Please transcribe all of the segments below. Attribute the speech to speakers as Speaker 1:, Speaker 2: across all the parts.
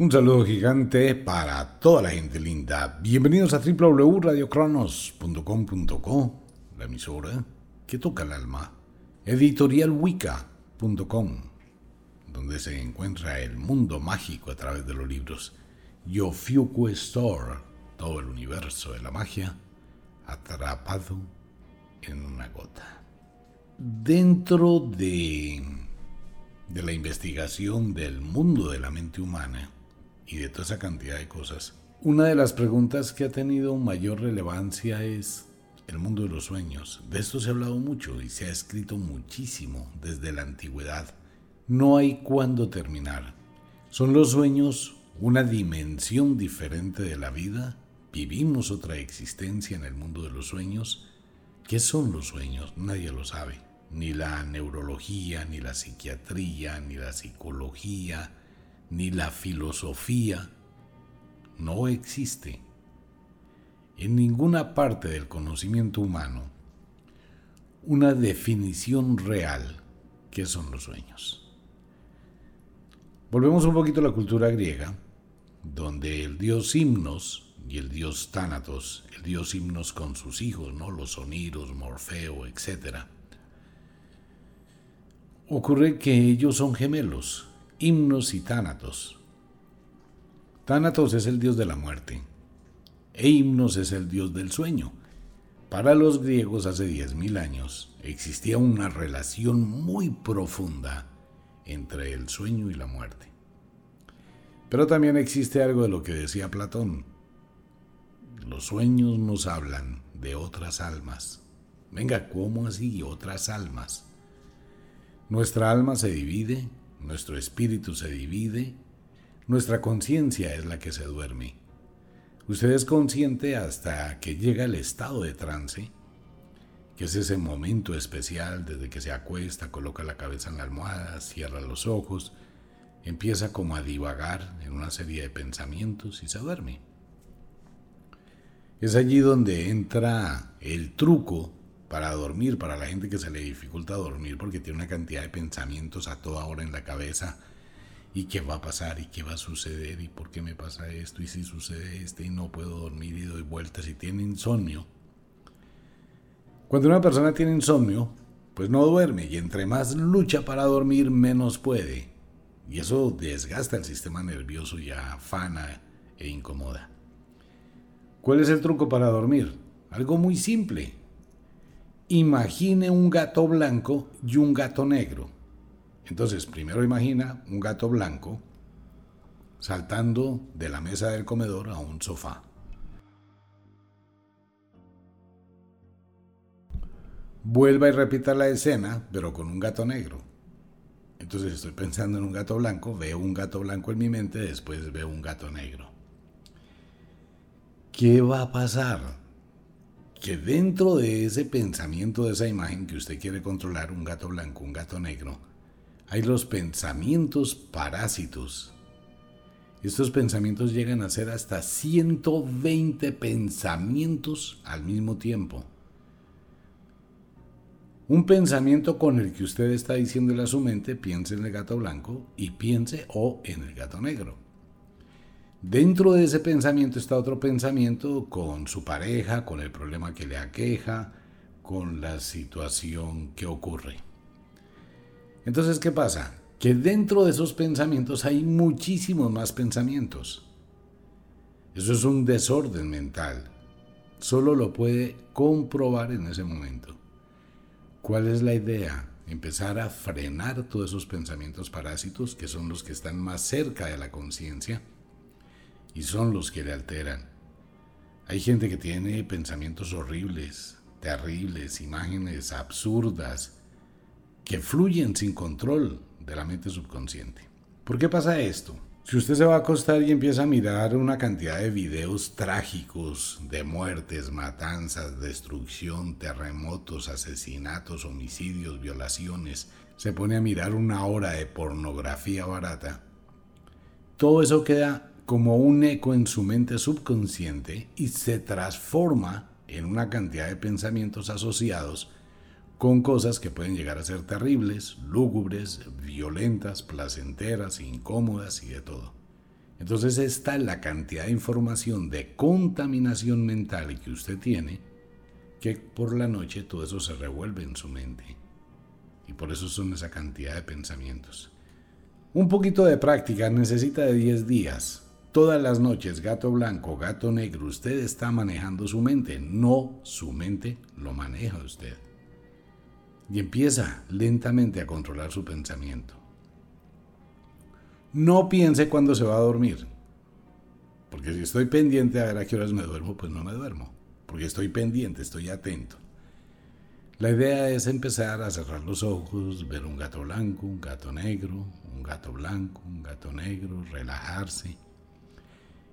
Speaker 1: Un saludo gigante para toda la gente linda. Bienvenidos a www.radiocronos.com.co, la emisora que toca el alma. Editorialwicca.com, donde se encuentra el mundo mágico a través de los libros. Yofuku Store, todo el universo de la magia, atrapado en una gota. Dentro de, de la investigación del mundo de la mente humana, y de toda esa cantidad de cosas. Una de las preguntas que ha tenido mayor relevancia es el mundo de los sueños. De esto se ha hablado mucho y se ha escrito muchísimo desde la antigüedad. No hay cuándo terminar. ¿Son los sueños una dimensión diferente de la vida? ¿Vivimos otra existencia en el mundo de los sueños? ¿Qué son los sueños? Nadie lo sabe. Ni la neurología, ni la psiquiatría, ni la psicología, ni la filosofía no existe en ninguna parte del conocimiento humano una definición real que son los sueños. Volvemos un poquito a la cultura griega, donde el dios Himnos y el dios Tánatos, el dios Himnos con sus hijos, ¿no? los Oniros, Morfeo, etc. Ocurre que ellos son gemelos, himnos y tánatos. Tánatos es el dios de la muerte e himnos es el dios del sueño. Para los griegos hace 10.000 años existía una relación muy profunda entre el sueño y la muerte. Pero también existe algo de lo que decía Platón. Los sueños nos hablan de otras almas. Venga, ¿cómo así otras almas? Nuestra alma se divide nuestro espíritu se divide, nuestra conciencia es la que se duerme. Usted es consciente hasta que llega el estado de trance, que es ese momento especial desde que se acuesta, coloca la cabeza en la almohada, cierra los ojos, empieza como a divagar en una serie de pensamientos y se duerme. Es allí donde entra el truco para dormir, para la gente que se le dificulta dormir porque tiene una cantidad de pensamientos a toda hora en la cabeza y qué va a pasar y qué va a suceder y por qué me pasa esto y si sucede esto y no puedo dormir y doy vueltas y tiene insomnio. Cuando una persona tiene insomnio, pues no duerme y entre más lucha para dormir menos puede. Y eso desgasta el sistema nervioso y afana e incomoda. ¿Cuál es el truco para dormir? Algo muy simple imagine un gato blanco y un gato negro. Entonces, primero imagina un gato blanco saltando de la mesa del comedor a un sofá. Vuelva y repita la escena, pero con un gato negro. Entonces estoy pensando en un gato blanco, veo un gato blanco en mi mente, después veo un gato negro. ¿Qué va a pasar? Que dentro de ese pensamiento, de esa imagen que usted quiere controlar, un gato blanco, un gato negro, hay los pensamientos parásitos. Estos pensamientos llegan a ser hasta 120 pensamientos al mismo tiempo. Un pensamiento con el que usted está diciéndole a su mente, piense en el gato blanco y piense o en el gato negro. Dentro de ese pensamiento está otro pensamiento con su pareja, con el problema que le aqueja, con la situación que ocurre. Entonces, ¿qué pasa? Que dentro de esos pensamientos hay muchísimos más pensamientos. Eso es un desorden mental. Solo lo puede comprobar en ese momento. ¿Cuál es la idea? Empezar a frenar todos esos pensamientos parásitos que son los que están más cerca de la conciencia y son los que le alteran. Hay gente que tiene pensamientos horribles, terribles, imágenes absurdas, que fluyen sin control de la mente subconsciente. ¿Por qué pasa esto? Si usted se va a acostar y empieza a mirar una cantidad de videos trágicos de muertes, matanzas, destrucción, terremotos, asesinatos, homicidios, violaciones, se pone a mirar una hora de pornografía barata, todo eso queda como un eco en su mente subconsciente y se transforma en una cantidad de pensamientos asociados con cosas que pueden llegar a ser terribles, lúgubres, violentas, placenteras, incómodas y de todo. Entonces esta es la cantidad de información de contaminación mental que usted tiene, que por la noche todo eso se revuelve en su mente. Y por eso son esa cantidad de pensamientos. Un poquito de práctica necesita de 10 días. Todas las noches, gato blanco, gato negro, usted está manejando su mente, no su mente lo maneja usted. Y empieza lentamente a controlar su pensamiento. No piense cuando se va a dormir. Porque si estoy pendiente a ver a qué horas me duermo, pues no me duermo. Porque estoy pendiente, estoy atento. La idea es empezar a cerrar los ojos, ver un gato blanco, un gato negro, un gato blanco, un gato negro, relajarse.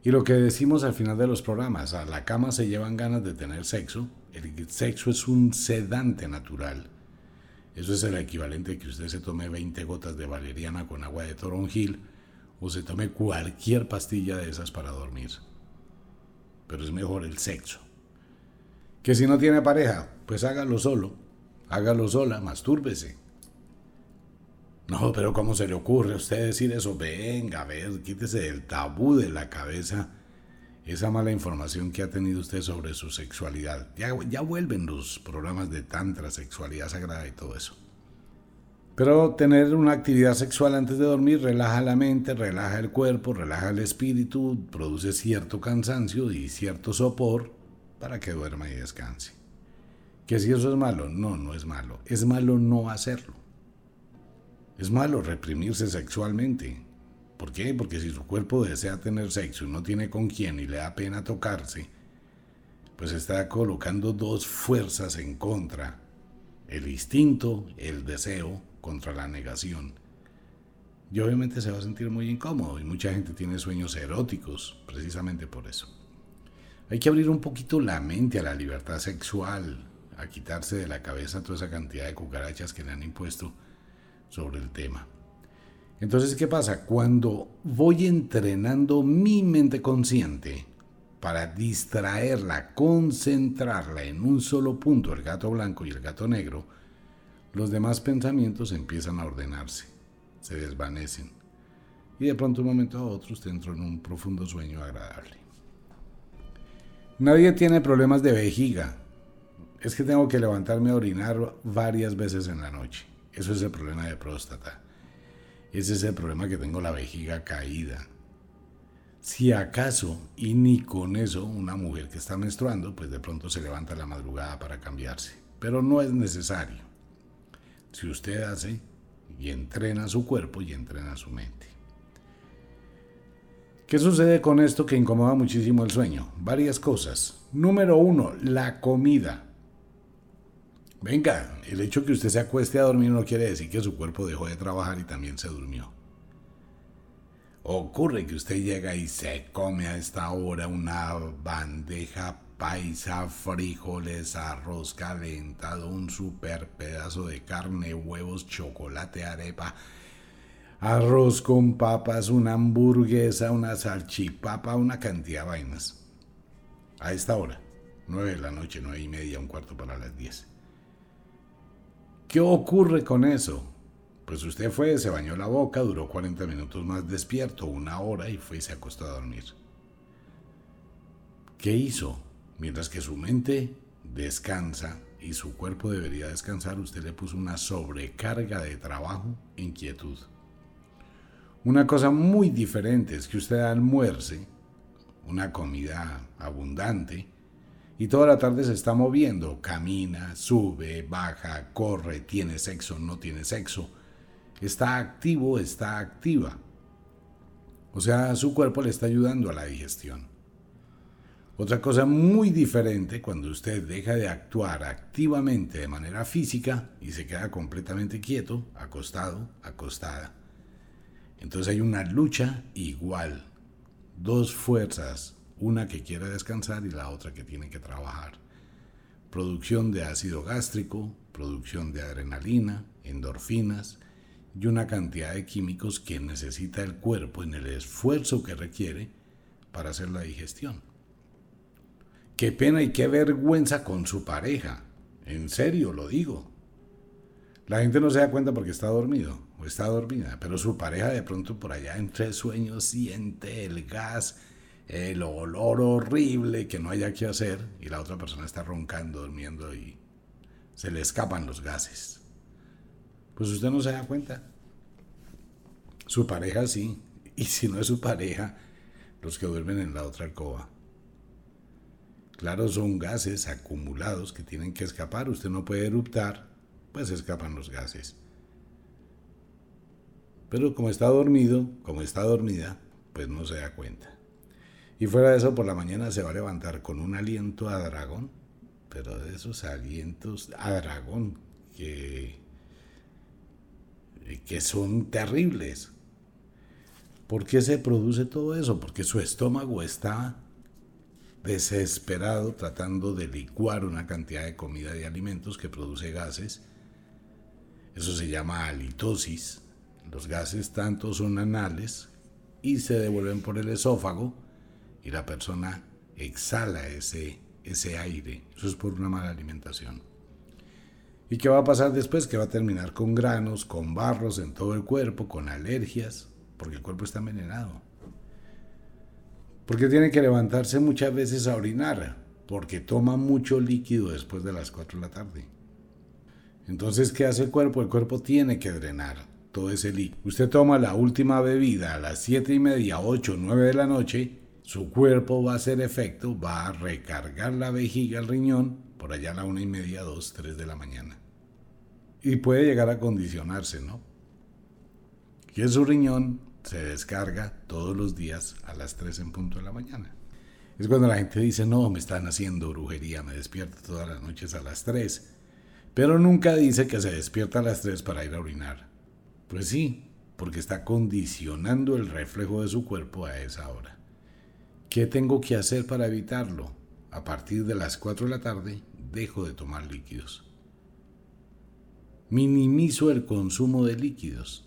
Speaker 1: Y lo que decimos al final de los programas, a la cama se llevan ganas de tener sexo. El sexo es un sedante natural. Eso es el equivalente que usted se tome 20 gotas de valeriana con agua de toronjil o se tome cualquier pastilla de esas para dormir. Pero es mejor el sexo. Que si no tiene pareja, pues hágalo solo, hágalo sola, mastúrbese. No, pero ¿cómo se le ocurre a usted decir eso? Venga, a ver, quítese del tabú de la cabeza esa mala información que ha tenido usted sobre su sexualidad. Ya, ya vuelven los programas de tantra, sexualidad sagrada y todo eso. Pero tener una actividad sexual antes de dormir relaja la mente, relaja el cuerpo, relaja el espíritu, produce cierto cansancio y cierto sopor para que duerma y descanse. ¿Que si eso es malo? No, no es malo. Es malo no hacerlo. Es malo reprimirse sexualmente. ¿Por qué? Porque si su cuerpo desea tener sexo y no tiene con quién y le da pena tocarse, pues está colocando dos fuerzas en contra. El instinto, el deseo contra la negación. Y obviamente se va a sentir muy incómodo y mucha gente tiene sueños eróticos precisamente por eso. Hay que abrir un poquito la mente a la libertad sexual, a quitarse de la cabeza toda esa cantidad de cucarachas que le han impuesto sobre el tema. Entonces, ¿qué pasa? Cuando voy entrenando mi mente consciente para distraerla, concentrarla en un solo punto, el gato blanco y el gato negro, los demás pensamientos empiezan a ordenarse, se desvanecen. Y de pronto un momento a otro usted entra en un profundo sueño agradable. Nadie tiene problemas de vejiga. Es que tengo que levantarme a orinar varias veces en la noche. Eso es el problema de próstata. Ese es el problema que tengo la vejiga caída. Si acaso, y ni con eso, una mujer que está menstruando, pues de pronto se levanta la madrugada para cambiarse. Pero no es necesario si usted hace y entrena su cuerpo y entrena su mente. ¿Qué sucede con esto que incomoda muchísimo el sueño? Varias cosas. Número uno, la comida. Venga, el hecho que usted se acueste a dormir no quiere decir que su cuerpo dejó de trabajar y también se durmió. Ocurre que usted llega y se come a esta hora una bandeja paisa, frijoles, arroz calentado, un super pedazo de carne, huevos, chocolate, arepa, arroz con papas, una hamburguesa, una salchipapa, una cantidad de vainas. A esta hora, nueve de la noche, nueve y media, un cuarto para las diez. ¿Qué ocurre con eso? Pues usted fue, se bañó la boca, duró 40 minutos más despierto, una hora y fue y se acostó a dormir. ¿Qué hizo? Mientras que su mente descansa y su cuerpo debería descansar, usted le puso una sobrecarga de trabajo e inquietud. Una cosa muy diferente es que usted almuerce una comida abundante y toda la tarde se está moviendo, camina, sube, baja, corre, tiene sexo, no tiene sexo, está activo, está activa. O sea, su cuerpo le está ayudando a la digestión. Otra cosa muy diferente cuando usted deja de actuar activamente de manera física y se queda completamente quieto, acostado, acostada. Entonces hay una lucha igual, dos fuerzas, una que quiere descansar y la otra que tiene que trabajar. Producción de ácido gástrico, producción de adrenalina, endorfinas y una cantidad de químicos que necesita el cuerpo en el esfuerzo que requiere para hacer la digestión. Qué pena y qué vergüenza con su pareja. En serio lo digo. La gente no se da cuenta porque está dormido o está dormida, pero su pareja de pronto por allá entre sueños siente el gas, el olor horrible que no haya que hacer y la otra persona está roncando, durmiendo y se le escapan los gases. Pues usted no se da cuenta. Su pareja sí, y si no es su pareja, los que duermen en la otra alcoba. Claro, son gases acumulados que tienen que escapar. Usted no puede eruptar, pues escapan los gases. Pero como está dormido, como está dormida, pues no se da cuenta. Y fuera de eso, por la mañana se va a levantar con un aliento a dragón, pero de esos alientos a dragón que, que son terribles. ¿Por qué se produce todo eso? Porque su estómago está desesperado tratando de licuar una cantidad de comida y alimentos que produce gases. Eso se llama halitosis. Los gases tanto son anales y se devuelven por el esófago y la persona exhala ese, ese aire. Eso es por una mala alimentación. ¿Y qué va a pasar después? Que va a terminar con granos, con barros en todo el cuerpo, con alergias, porque el cuerpo está envenenado. Porque tiene que levantarse muchas veces a orinar, porque toma mucho líquido después de las 4 de la tarde. Entonces, ¿qué hace el cuerpo? El cuerpo tiene que drenar todo ese líquido. Usted toma la última bebida a las 7 y media, 8, 9 de la noche, su cuerpo va a hacer efecto, va a recargar la vejiga, el riñón, por allá a la 1 y media, 2, 3 de la mañana. Y puede llegar a condicionarse, ¿no? Que su riñón se descarga todos los días a las 3 en punto de la mañana. Es cuando la gente dice, no, me están haciendo brujería, me despierto todas las noches a las 3. Pero nunca dice que se despierta a las 3 para ir a orinar. Pues sí, porque está condicionando el reflejo de su cuerpo a esa hora. ¿Qué tengo que hacer para evitarlo? A partir de las 4 de la tarde dejo de tomar líquidos. Minimizo el consumo de líquidos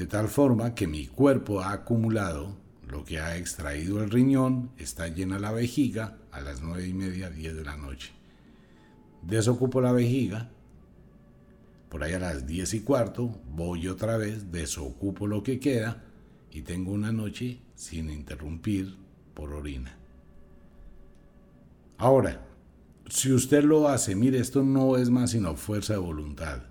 Speaker 1: de tal forma que mi cuerpo ha acumulado lo que ha extraído el riñón, está llena la vejiga a las nueve y media, 10 de la noche. Desocupo la vejiga, por ahí a las 10 y cuarto, voy otra vez, desocupo lo que queda y tengo una noche sin interrumpir por orina. Ahora, si usted lo hace, mire, esto no es más sino fuerza de voluntad.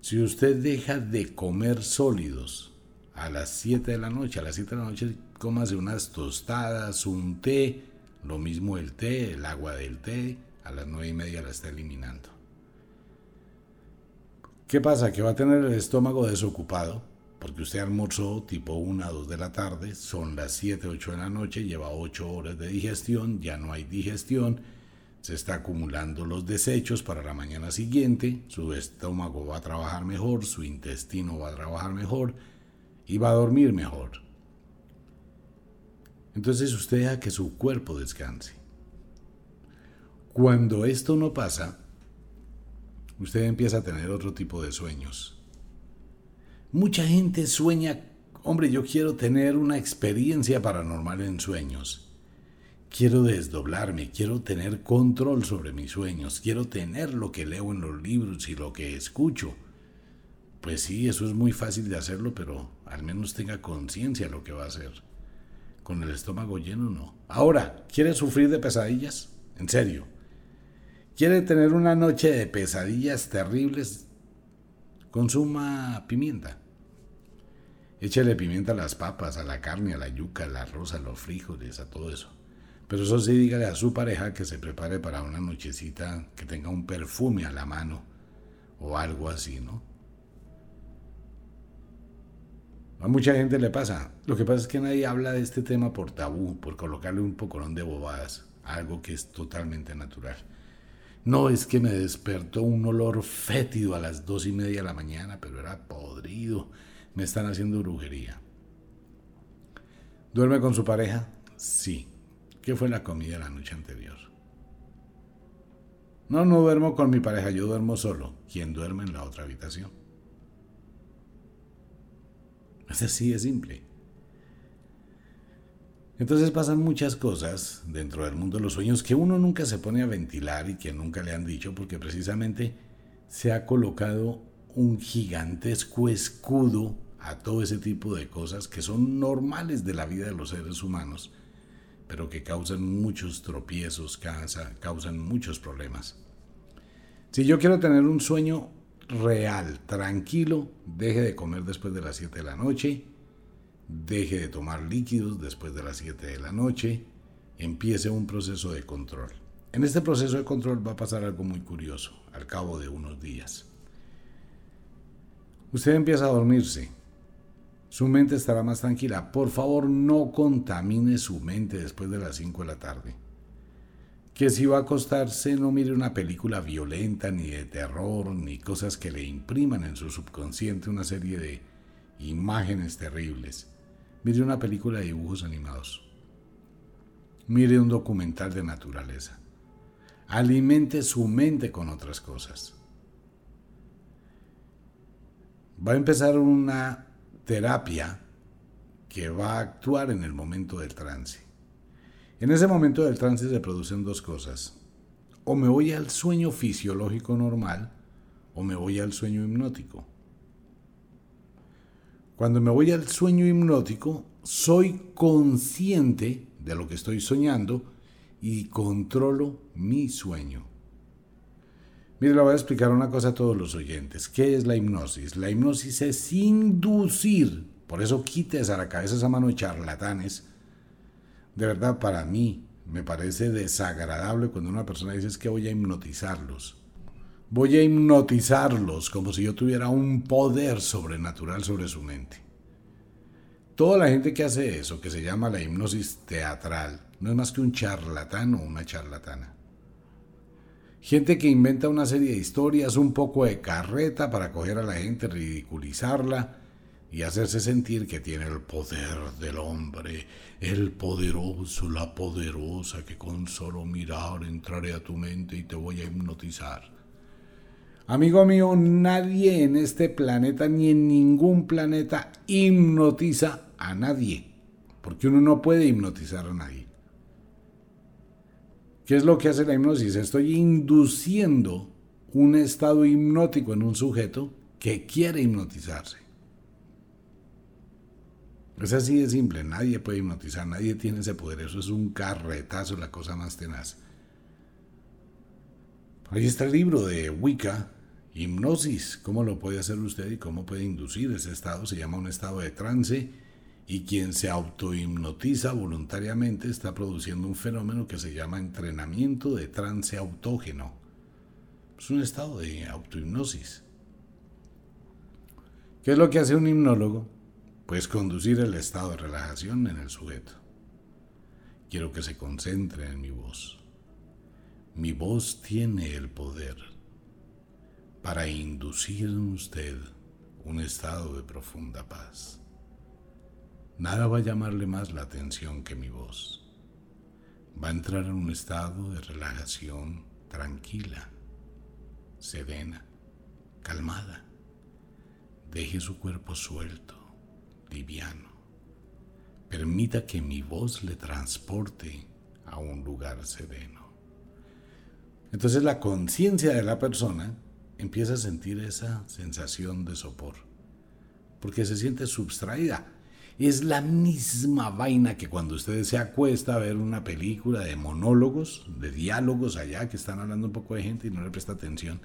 Speaker 1: Si usted deja de comer sólidos a las 7 de la noche, a las 7 de la noche cómase unas tostadas, un té, lo mismo el té, el agua del té, a las 9 y media la está eliminando. ¿Qué pasa? Que va a tener el estómago desocupado, porque usted almorzó tipo 1 a 2 de la tarde, son las 7, 8 de la noche, lleva 8 horas de digestión, ya no hay digestión, se está acumulando los desechos para la mañana siguiente, su estómago va a trabajar mejor, su intestino va a trabajar mejor y va a dormir mejor. Entonces usted deja que su cuerpo descanse. Cuando esto no pasa, usted empieza a tener otro tipo de sueños. Mucha gente sueña, hombre, yo quiero tener una experiencia paranormal en sueños quiero desdoblarme, quiero tener control sobre mis sueños, quiero tener lo que leo en los libros y lo que escucho. Pues sí, eso es muy fácil de hacerlo, pero al menos tenga conciencia lo que va a hacer. Con el estómago lleno no. Ahora, ¿quiere sufrir de pesadillas? En serio. ¿Quiere tener una noche de pesadillas terribles? Consuma pimienta. Échale pimienta a las papas, a la carne, a la yuca, al arroz, a los frijoles, a todo eso. Pero eso sí, dígale a su pareja que se prepare para una nochecita, que tenga un perfume a la mano o algo así, ¿no? A mucha gente le pasa. Lo que pasa es que nadie habla de este tema por tabú, por colocarle un pocorón de bobadas, algo que es totalmente natural. No es que me despertó un olor fétido a las dos y media de la mañana, pero era podrido. Me están haciendo brujería. ¿Duerme con su pareja? Sí. ¿Qué fue la comida la noche anterior? No, no duermo con mi pareja, yo duermo solo. ¿Quién duerme en la otra habitación? Es así es simple. Entonces pasan muchas cosas dentro del mundo de los sueños que uno nunca se pone a ventilar y que nunca le han dicho porque precisamente se ha colocado un gigantesco escudo a todo ese tipo de cosas que son normales de la vida de los seres humanos, pero que causan muchos tropiezos, causan muchos problemas. Si yo quiero tener un sueño real, tranquilo, deje de comer después de las 7 de la noche, deje de tomar líquidos después de las 7 de la noche, empiece un proceso de control. En este proceso de control va a pasar algo muy curioso al cabo de unos días. Usted empieza a dormirse, su mente estará más tranquila. Por favor, no contamine su mente después de las 5 de la tarde. Que si va a acostarse, no mire una película violenta, ni de terror, ni cosas que le impriman en su subconsciente una serie de imágenes terribles. Mire una película de dibujos animados. Mire un documental de naturaleza. Alimente su mente con otras cosas. Va a empezar una terapia que va a actuar en el momento del trance. En ese momento del trance se producen dos cosas. O me voy al sueño fisiológico normal o me voy al sueño hipnótico. Cuando me voy al sueño hipnótico, soy consciente de lo que estoy soñando y controlo mi sueño. Mire, le voy a explicar una cosa a todos los oyentes. ¿Qué es la hipnosis? La hipnosis es inducir. Por eso quites a la cabeza esa mano de charlatanes. De verdad, para mí me parece desagradable cuando una persona dice es que voy a hipnotizarlos. Voy a hipnotizarlos como si yo tuviera un poder sobrenatural sobre su mente. Toda la gente que hace eso, que se llama la hipnosis teatral, no es más que un charlatán o una charlatana. Gente que inventa una serie de historias, un poco de carreta para coger a la gente, ridiculizarla y hacerse sentir que tiene el poder del hombre, el poderoso, la poderosa, que con solo mirar entraré a tu mente y te voy a hipnotizar. Amigo mío, nadie en este planeta ni en ningún planeta hipnotiza a nadie, porque uno no puede hipnotizar a nadie. ¿Qué es lo que hace la hipnosis? Estoy induciendo un estado hipnótico en un sujeto que quiere hipnotizarse. Es así de simple, nadie puede hipnotizar, nadie tiene ese poder, eso es un carretazo, la cosa más tenaz. Ahí está el libro de Wicca, Hipnosis, cómo lo puede hacer usted y cómo puede inducir ese estado, se llama un estado de trance y quien se autohipnotiza voluntariamente está produciendo un fenómeno que se llama entrenamiento de trance autógeno. Es un estado de autohipnosis. ¿Qué es lo que hace un hipnólogo? Pues conducir el estado de relajación en el sujeto. Quiero que se concentre en mi voz. Mi voz tiene el poder para inducir en usted un estado de profunda paz. Nada va a llamarle más la atención que mi voz. Va a entrar en un estado de relajación tranquila, serena, calmada. Deje su cuerpo suelto, liviano. Permita que mi voz le transporte a un lugar sereno. Entonces la conciencia de la persona empieza a sentir esa sensación de sopor, porque se siente subtraída es la misma vaina que cuando usted se acuesta a ver una película de monólogos, de diálogos allá, que están hablando un poco de gente y no le presta atención.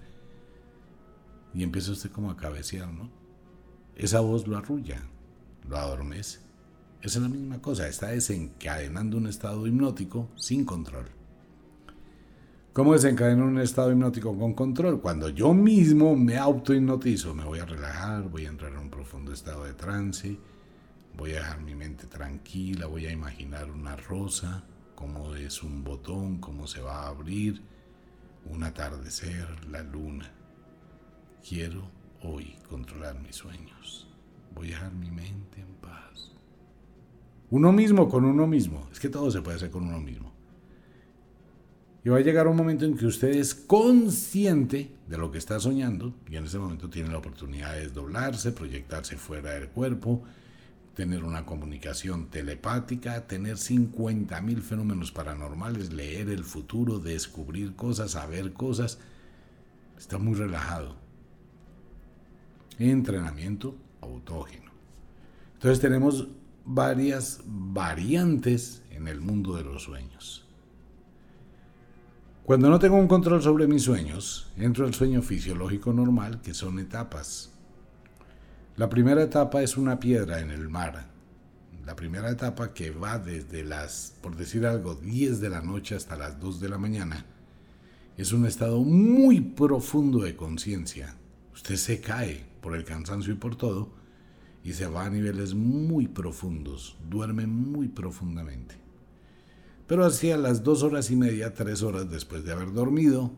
Speaker 1: Y empieza usted como a cabecear, ¿no? Esa voz lo arrulla, lo adormece. Es la misma cosa, está desencadenando un estado hipnótico sin control. ¿Cómo desencadena un estado hipnótico con control? Cuando yo mismo me autohipnotizo, me voy a relajar, voy a entrar en un profundo estado de trance, Voy a dejar mi mente tranquila, voy a imaginar una rosa, cómo es un botón, cómo se va a abrir, un atardecer, la luna. Quiero hoy controlar mis sueños. Voy a dejar mi mente en paz. Uno mismo con uno mismo. Es que todo se puede hacer con uno mismo. Y va a llegar un momento en que usted es consciente de lo que está soñando y en ese momento tiene la oportunidad de desdoblarse, proyectarse fuera del cuerpo, tener una comunicación telepática, tener 50.000 fenómenos paranormales, leer el futuro, descubrir cosas, saber cosas. está muy relajado. Entrenamiento autógeno. Entonces tenemos varias variantes en el mundo de los sueños. Cuando no tengo un control sobre mis sueños, entro al sueño fisiológico normal, que son etapas. La primera etapa es una piedra en el mar. La primera etapa que va desde las, por decir algo, 10 de la noche hasta las 2 de la mañana, es un estado muy profundo de conciencia. Usted se cae por el cansancio y por todo, y se va a niveles muy profundos, duerme muy profundamente. Pero hacia las dos horas y media, tres horas después de haber dormido,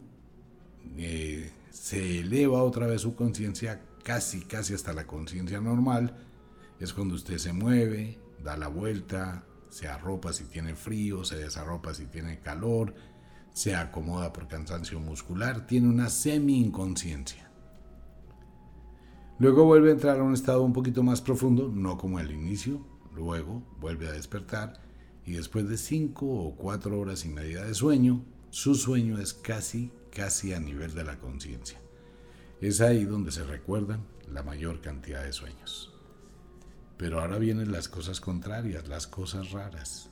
Speaker 1: eh, se eleva otra vez su conciencia casi, casi hasta la conciencia normal. Es cuando usted se mueve, da la vuelta, se arropa si tiene frío, se desarropa si tiene calor, se acomoda por cansancio muscular, tiene una semi-inconsciencia. Luego vuelve a entrar a un estado un poquito más profundo, no como el inicio, luego vuelve a despertar y después de cinco o cuatro horas y media de sueño, su sueño es casi, casi a nivel de la conciencia. Es ahí donde se recuerdan la mayor cantidad de sueños. Pero ahora vienen las cosas contrarias, las cosas raras.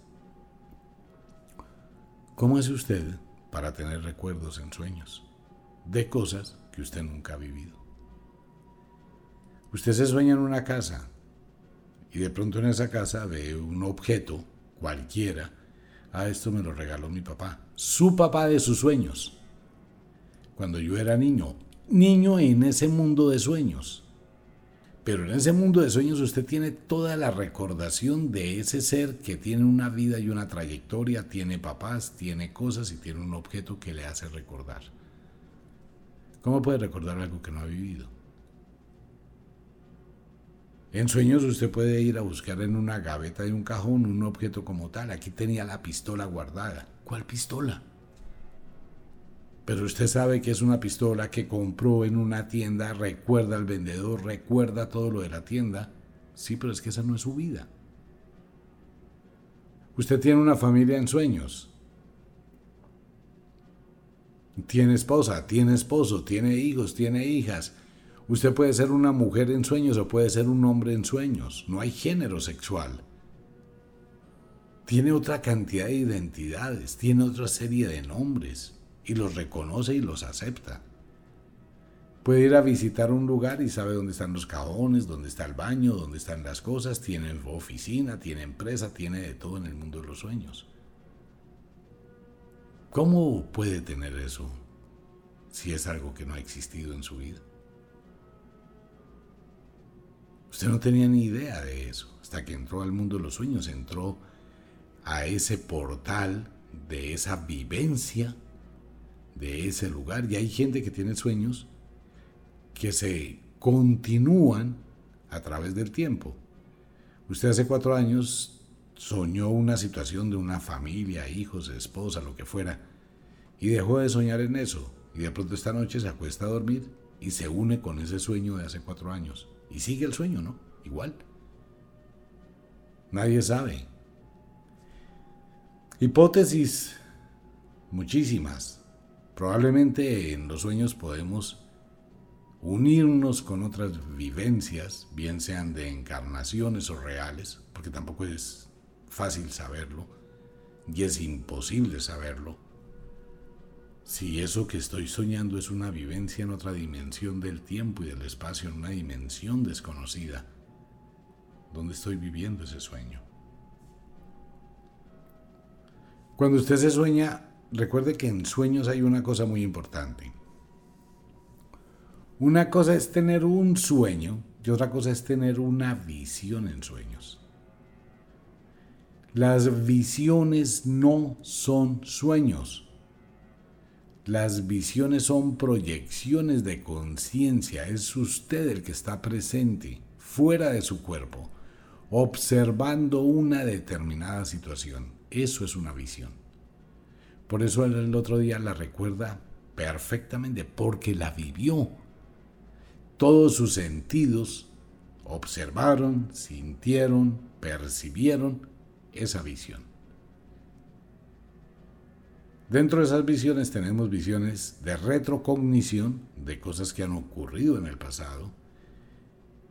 Speaker 1: ¿Cómo hace usted para tener recuerdos en sueños de cosas que usted nunca ha vivido? Usted se sueña en una casa y de pronto en esa casa ve un objeto cualquiera. Ah, esto me lo regaló mi papá. Su papá de sus sueños. Cuando yo era niño. Niño en ese mundo de sueños. Pero en ese mundo de sueños usted tiene toda la recordación de ese ser que tiene una vida y una trayectoria, tiene papás, tiene cosas y tiene un objeto que le hace recordar. ¿Cómo puede recordar algo que no ha vivido? En sueños usted puede ir a buscar en una gaveta de un cajón un objeto como tal. Aquí tenía la pistola guardada. ¿Cuál pistola? Pero usted sabe que es una pistola que compró en una tienda, recuerda al vendedor, recuerda todo lo de la tienda. Sí, pero es que esa no es su vida. Usted tiene una familia en sueños. Tiene esposa, tiene esposo, tiene hijos, tiene hijas Usted puede ser una mujer en sueños o puede ser un hombre en sueños. No hay género sexual. Tiene otra cantidad de identidades, tiene otra serie de nombres y los reconoce y los acepta. Puede ir a visitar un lugar y sabe dónde están los cajones, dónde está el baño, dónde están las cosas, tiene oficina, tiene empresa, tiene de todo en el mundo de los sueños. ¿Cómo puede tener eso si es algo que no ha existido en su vida? Usted no tenía ni idea de eso, hasta que entró al mundo de los sueños, entró a ese portal de esa vivencia de ese lugar. Y hay gente que tiene sueños que se continúan a través del tiempo. Usted hace cuatro años soñó una situación de una familia, hijos, esposa, lo que fuera, y dejó de soñar en eso. Y de pronto esta noche se acuesta a dormir y se une con ese sueño de hace cuatro años. Y sigue el sueño, ¿no? Igual. Nadie sabe. Hipótesis muchísimas. Probablemente en los sueños podemos unirnos con otras vivencias, bien sean de encarnaciones o reales, porque tampoco es fácil saberlo y es imposible saberlo. Si eso que estoy soñando es una vivencia en otra dimensión del tiempo y del espacio, en una dimensión desconocida, ¿dónde estoy viviendo ese sueño? Cuando usted se sueña, recuerde que en sueños hay una cosa muy importante. Una cosa es tener un sueño y otra cosa es tener una visión en sueños. Las visiones no son sueños. Las visiones son proyecciones de conciencia. Es usted el que está presente, fuera de su cuerpo, observando una determinada situación. Eso es una visión. Por eso el otro día la recuerda perfectamente, porque la vivió. Todos sus sentidos observaron, sintieron, percibieron esa visión. Dentro de esas visiones tenemos visiones de retrocognición de cosas que han ocurrido en el pasado,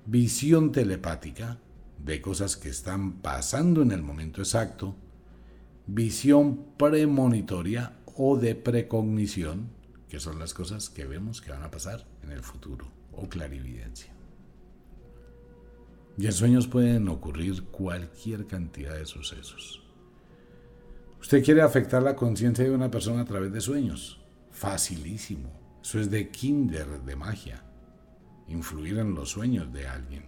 Speaker 1: visión telepática de cosas que están pasando en el momento exacto, visión premonitoria o de precognición, que son las cosas que vemos que van a pasar en el futuro, o clarividencia. Y en sueños pueden ocurrir cualquier cantidad de sucesos. Usted quiere afectar la conciencia de una persona a través de sueños. Facilísimo. Eso es de kinder, de magia. Influir en los sueños de alguien.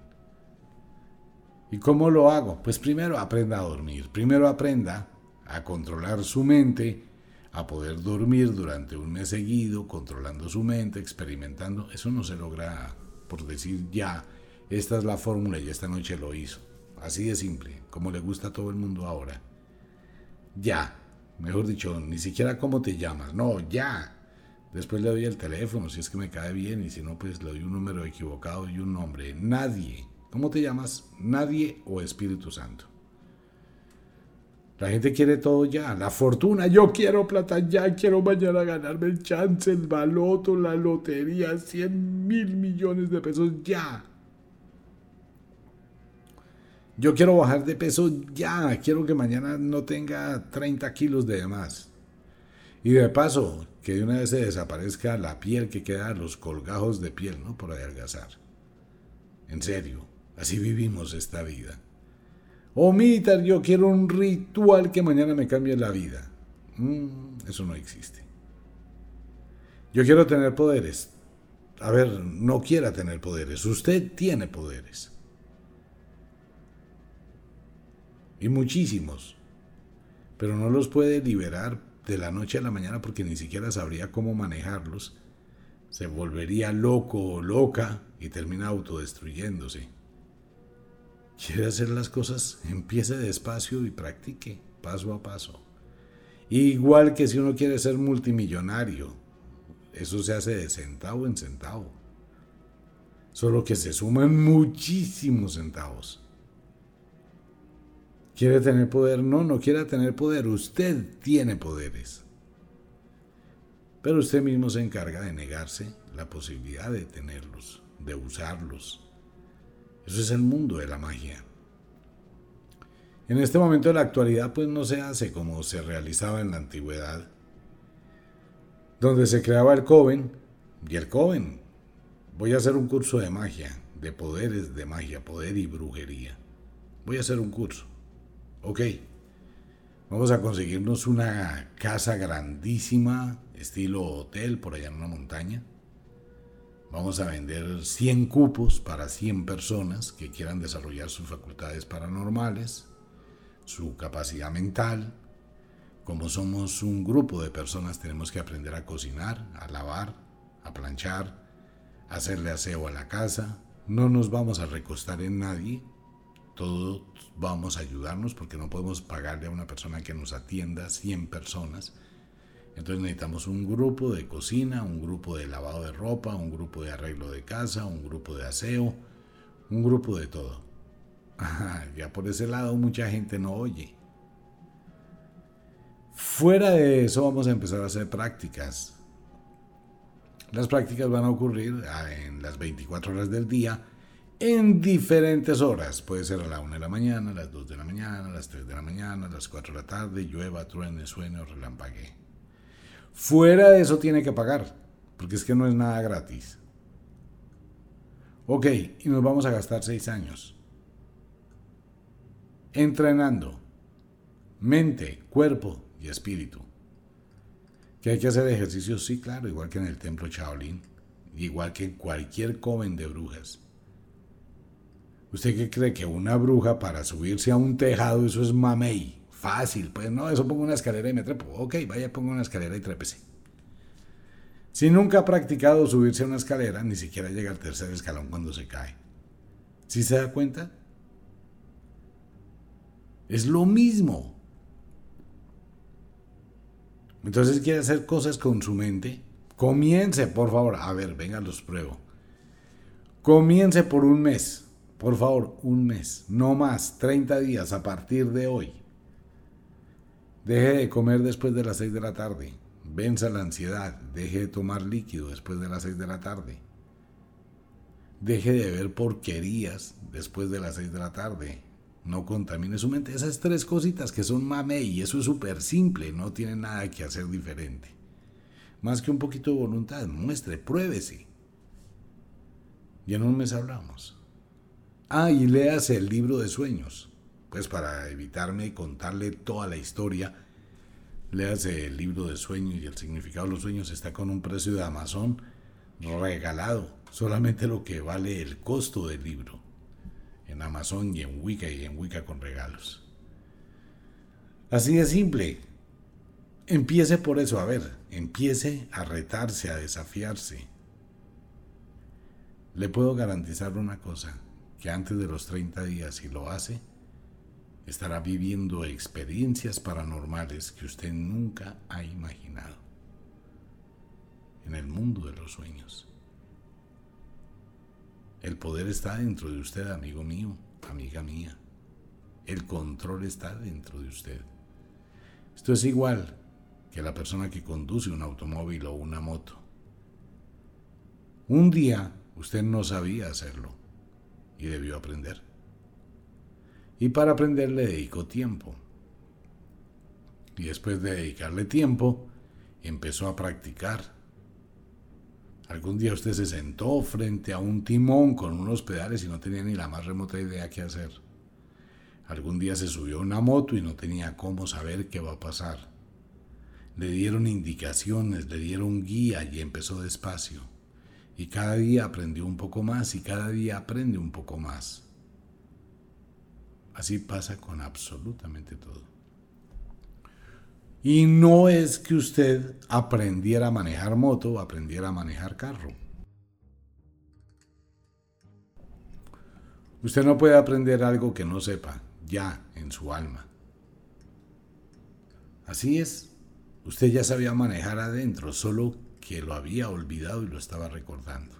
Speaker 1: ¿Y cómo lo hago? Pues primero aprenda a dormir. Primero aprenda a controlar su mente, a poder dormir durante un mes seguido, controlando su mente, experimentando. Eso no se logra por decir ya, esta es la fórmula y esta noche lo hizo. Así de simple, como le gusta a todo el mundo ahora ya. Mejor dicho, ni siquiera cómo te llamas, no, ya. Después le doy el teléfono si es que me cae bien y si no, pues le doy un número equivocado y un nombre. Nadie. ¿Cómo te llamas? Nadie o Espíritu Santo. La gente quiere todo ya, la fortuna, yo quiero plata ya, quiero mañana ganarme el chance, el baloto, la lotería, 100 mil millones de pesos ya. Yo quiero bajar de peso ya, quiero que mañana no tenga 30 kilos de más. Y de paso, que de una vez se desaparezca la piel que queda, los colgajos de piel, ¿no? Por adelgazar. En serio, así vivimos esta vida. O militar, yo quiero un ritual que mañana me cambie la vida. Mm, eso no existe. Yo quiero tener poderes. A ver, no quiera tener poderes. Usted tiene poderes. y muchísimos, pero no los puede liberar de la noche a la mañana porque ni siquiera sabría cómo manejarlos, se volvería loco o loca y termina autodestruyéndose. Quiere hacer las cosas, empiece despacio y practique paso a paso. Igual que si uno quiere ser multimillonario, eso se hace de centavo en centavo. Solo que se suman muchísimos centavos. ¿Quiere tener poder? No, no quiere tener poder. Usted tiene poderes. Pero usted mismo se encarga de negarse la posibilidad de tenerlos, de usarlos. Eso es el mundo de la magia. En este momento de la actualidad pues no se hace como se realizaba en la antigüedad, donde se creaba el Coven y el Coven. Voy a hacer un curso de magia, de poderes de magia, poder y brujería. Voy a hacer un curso ok, vamos a conseguirnos una casa grandísima, estilo hotel, por allá en una montaña. Vamos a vender 100 cupos para 100 personas que quieran desarrollar sus facultades paranormales, su capacidad mental. Como somos un grupo de personas, tenemos que aprender a cocinar, a lavar, a planchar, a hacerle aseo a la casa. No nos vamos a recostar en nadie, todos vamos a ayudarnos porque no podemos pagarle a una persona que nos atienda 100 personas. Entonces necesitamos un grupo de cocina, un grupo de lavado de ropa, un grupo de arreglo de casa, un grupo de aseo, un grupo de todo. ya por ese lado mucha gente no oye. Fuera de eso vamos a empezar a hacer prácticas. Las prácticas van a ocurrir ah, en las 24 horas del día en diferentes horas. Puede ser a la 1 de la mañana, a las 2 de la mañana, a las 3 de la mañana, a las 4 de la tarde, llueva, truene, sueño, relampague. Fuera de eso tiene que pagar, porque es que no es nada gratis. Ok, y nos vamos a gastar 6 años. Entrenando mente, cuerpo y espíritu. ¿Que hay que hacer ejercicios? Sí, claro, igual que en el templo Shaolin, igual que en cualquier coven de brujas. ¿Usted qué cree que una bruja para subirse a un tejado, eso es mamey? Fácil, pues no, eso pongo una escalera y me trepo. Ok, vaya, pongo una escalera y trépese. Si nunca ha practicado subirse a una escalera, ni siquiera llega al tercer escalón cuando se cae. ¿Sí se da cuenta? Es lo mismo. Entonces quiere hacer cosas con su mente. Comience, por favor. A ver, venga, los pruebo. Comience por un mes. Por favor, un mes, no más, 30 días a partir de hoy. Deje de comer después de las 6 de la tarde. Venza la ansiedad. Deje de tomar líquido después de las 6 de la tarde. Deje de ver porquerías después de las 6 de la tarde. No contamine su mente. Esas tres cositas que son mame y eso es súper simple. No tiene nada que hacer diferente. Más que un poquito de voluntad, muestre, pruébese. Y en un mes hablamos. Ah, y léase el libro de sueños. Pues para evitarme contarle toda la historia, léase el libro de sueños y el significado de los sueños está con un precio de Amazon regalado. Solamente lo que vale el costo del libro. En Amazon y en Wicca y en Wicca con regalos. Así de simple. Empiece por eso, a ver, empiece a retarse, a desafiarse. Le puedo garantizar una cosa, que antes de los 30 días, si lo hace, estará viviendo experiencias paranormales que usted nunca ha imaginado en el mundo de los sueños. El poder está dentro de usted, amigo mío, amiga mía. El control está dentro de usted. Esto es igual que la persona que conduce un automóvil o una moto. Un día usted no sabía hacerlo y debió aprender. Y para aprender le dedicó tiempo. Y después de dedicarle tiempo, empezó a practicar. Algún día usted se sentó frente a un timón con unos pedales y no tenía ni la más remota idea qué hacer. Algún día se subió a una moto y no tenía cómo saber qué va a pasar. Le dieron indicaciones, le dieron guía y empezó despacio. Y cada día aprendió un poco más y cada día aprende un poco más. Así pasa con absolutamente todo. Y no es que usted aprendiera a manejar moto aprendiera a manejar carro. Usted no puede aprender algo que no sepa ya en su alma. Así es. Usted ya sabía manejar adentro, solo que lo había olvidado y lo estaba recordando.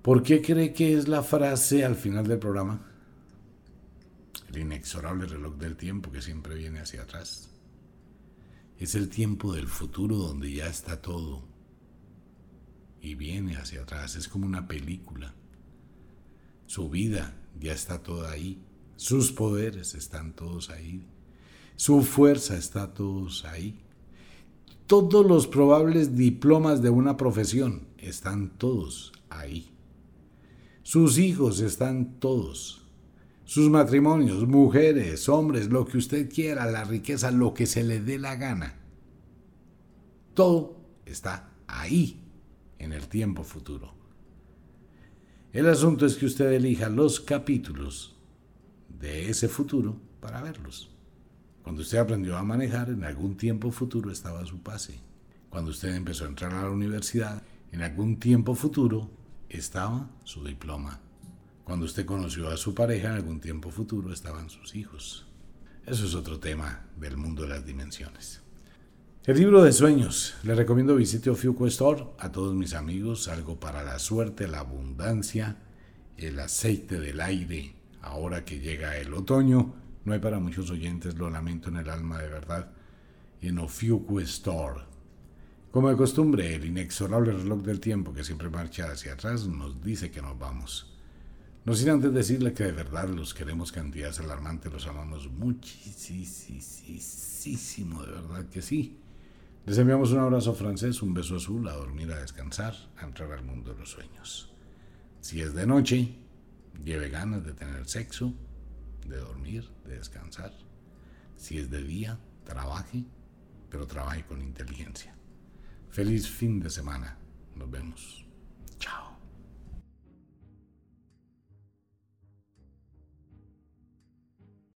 Speaker 1: ¿Por qué cree que es la frase al final del programa? El inexorable reloj del tiempo que siempre viene hacia atrás. Es el tiempo del futuro donde ya está todo. Y viene hacia atrás. Es como una película. Su vida ya está toda ahí. Sus poderes están todos ahí. Su fuerza está todos ahí. Todos los probables diplomas de una profesión están todos ahí. Sus hijos están todos. Sus matrimonios, mujeres, hombres, lo que usted quiera, la riqueza, lo que se le dé la gana. Todo está ahí, en el tiempo futuro. El asunto es que usted elija los capítulos de ese futuro para verlos. Cuando usted aprendió a manejar, en algún tiempo futuro estaba su pase. Cuando usted empezó a entrar a la universidad, en algún tiempo futuro estaba su diploma. Cuando usted conoció a su pareja, en algún tiempo futuro estaban sus hijos. Eso es otro tema del mundo de las dimensiones. El libro de sueños. Le recomiendo visite Ofiuco Store a todos mis amigos. Algo para la suerte, la abundancia, el aceite del aire. Ahora que llega el otoño, no hay para muchos oyentes, lo lamento en el alma de verdad, en Ofiuku Store. Como de costumbre, el inexorable reloj del tiempo que siempre marcha hacia atrás nos dice que nos vamos. No sin antes decirle que de verdad los queremos cantidades alarmantes, los amamos muchísimo, de verdad que sí. Les enviamos un abrazo francés, un beso azul, a dormir, a descansar, a entrar al mundo de los sueños. Si es de noche, lleve ganas de tener sexo, de dormir, de descansar. Si es de día, trabaje, pero trabaje con inteligencia. Feliz fin de semana. Nos vemos.